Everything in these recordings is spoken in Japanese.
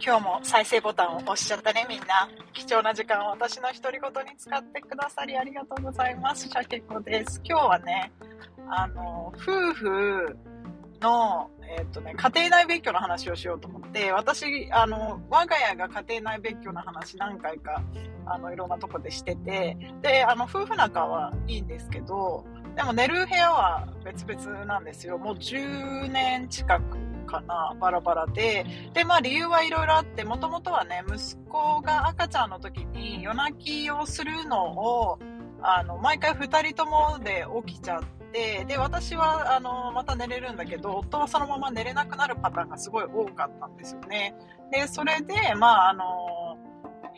今日も再生ボタンを押しちゃったね、みんな。貴重な時間を私の独り言に使ってくださりありがとうございます。シャケ子です。今日はね、あの、夫婦の、えっ、とね、家庭内別居の話をしようと思って、私、あの、我が家が家庭内別居の話何回か、あの、いろんなとこでしてて、で、あの、夫婦仲はいいんですけど、でも寝る部屋は別々なんですよ。もう10年近くかな、バラバラで。で、まあ理由はいろいろあって、もともとはね、息子が赤ちゃんの時に夜泣きをするのを、あの、毎回2人ともで起きちゃって、で、私は、あの、また寝れるんだけど、夫はそのまま寝れなくなるパターンがすごい多かったんですよね。で、それで、まあ、あの、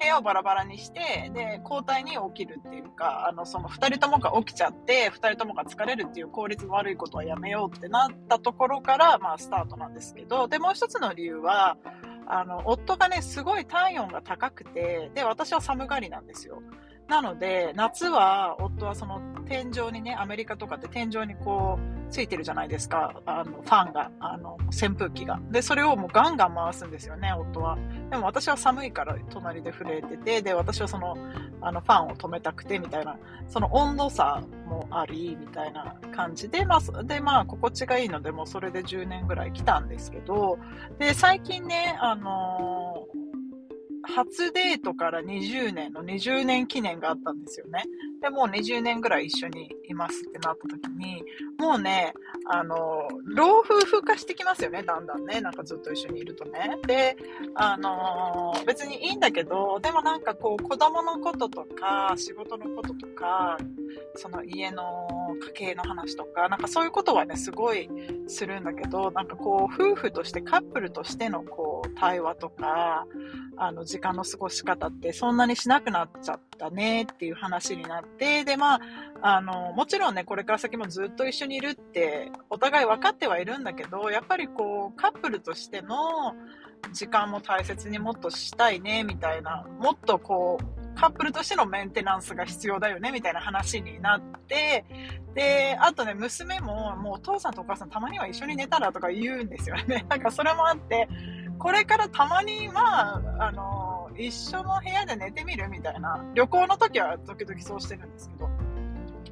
部屋をバラバラにして、で、交代に起きるっていうか、あの、その二人ともが起きちゃって、2人ともが疲れるっていう効率の悪いことはやめようってなったところから、まあ、スタートなんですけど、で、もう一つの理由は、あの、夫がね、すごい体温が高くて、で、私は寒がりなんですよ。なので、夏は、夫はその天井にね、アメリカとかって天井にこう、ついてるじゃないですか。あの、ファンが、あの、扇風機が。で、それをもうガンガン回すんですよね、夫は。でも私は寒いから隣で震えてて、で、私はその、あの、ファンを止めたくて、みたいな、その温度差もあり、みたいな感じで、まあ、で、まあ、心地がいいので、もうそれで10年ぐらい来たんですけど、で、最近ね、あのー初デートから20年の20年記念があったんですよね。で、もう20年ぐらい一緒にいますってなった時に、もうね、あの、老夫婦化してきますよね、だんだんね。なんかずっと一緒にいるとね。で、あの、別にいいんだけど、でもなんかこう、子供のこととか、仕事のこととか、その家の家計の話とか、なんかそういうことはね、すごいするんだけど、なんかこう、夫婦としてカップルとしてのこう、対話とか、あの、時間の過ごし方ってそんなにしなくなっちゃったねっていう話になって、で、まあ、あの、もちろんね、これから先もずっと一緒にいるってお互い分かってはいるんだけど、やっぱりこう、カップルとしての時間も大切にもっとしたいね、みたいな、もっとこう、カップルとしてのメンテナンスが必要だよね、みたいな話になって、で、あとね、娘も、もうお父さんとお母さんたまには一緒に寝たらとか言うんですよね。なんかそれもあって、これからたまに、まあ、あの、一緒の部屋で寝てみるみたいな。旅行の時は時々そうしてるんですけど、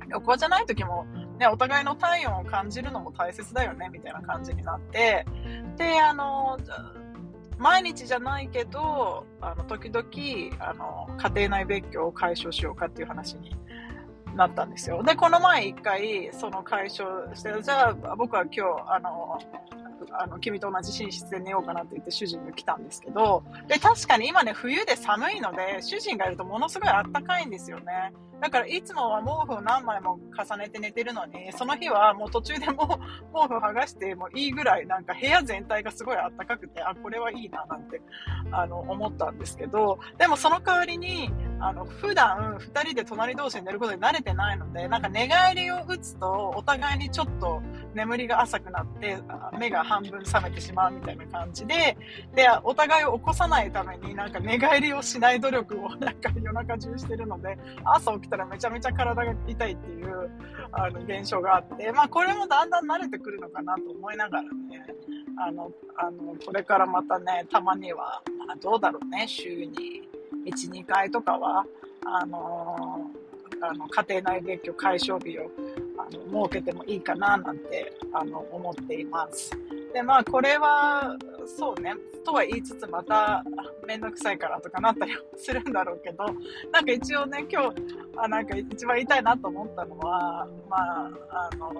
旅行じゃない時も、ね、お互いの体温を感じるのも大切だよね、みたいな感じになって、で、あの、毎日じゃないけど、あの、時々、あの、家庭内別居を解消しようかっていう話になったんですよ。で、この前一回、その解消して、じゃあ僕は今日、あの、あの、君と同じ寝室で寝ようかなって言って主人が来たんですけど、で、確かに今ね、冬で寒いので、主人がいるとものすごいあったかいんですよね。だからいつもは毛布を何枚も重ねて寝てるのに、その日はもう途中でも毛布を剥がしてもいいぐらい、なんか部屋全体がすごいあったかくて、あ、これはいいななんて、あの、思ったんですけど、でもその代わりに、あの、普段二人で隣同士で寝ることに慣れてないので、なんか寝返りを打つと、お互いにちょっと眠りが浅くなって、目が半分覚めてしまうみたいな感じで、で、お互いを起こさないためになんか寝返りをしない努力を なんか夜中中してるので、朝起きたらめちゃめちゃ体が痛いっていう、あの、現象があって、まあこれもだんだん慣れてくるのかなと思いながらね、あの、あの、これからまたね、たまには、まあどうだろうね、週に1、2回とかは、あのー、あの、家庭内別居解消日を、あの、設けてもいいかな、なんて、あの、思っています。で、まあ、これは、そうね、とは言いつつ、また、めんどくさいからとかなったりするんだろうけど、なんか一応ね、今日、あなんか一番言いたいなと思ったのは、まあ、あの、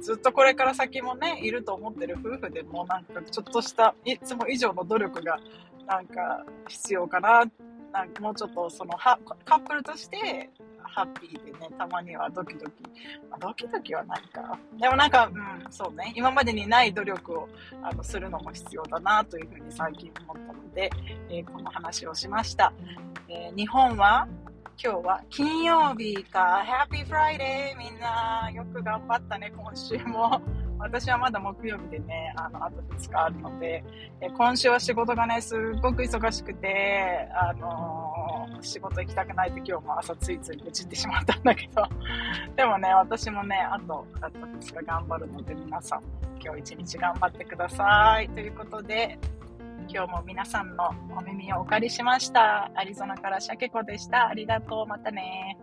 ずっとこれから先もね、いると思ってる夫婦でも、なんかちょっとしたいつも以上の努力が、なんか必要かな、なんかもうちょっとその、カップルとしてハッピーでね、たまにはドキドキ。まあ、ドキドキはないか。でもなんか、うん、そうね。今までにない努力をあのするのも必要だなというふうに最近思ったので、えー、この話をしました。えー、日本は今日は金曜日か。 Happy Friday みんな。よく頑張ったね、今週も。私はまだ木曜日でね、あの、あと2日あるので、え今週は仕事がね、すっごく忙しくて、あのー、仕事行きたくないって今日も朝ついつい愚痴ってしまったんだけど、でもね、私もね、あと、あと2日頑張るので、皆さん、今日一日頑張ってください。ということで、今日も皆さんのお耳をお借りしました。アリゾナからシャケ子でした。ありがとう。またね。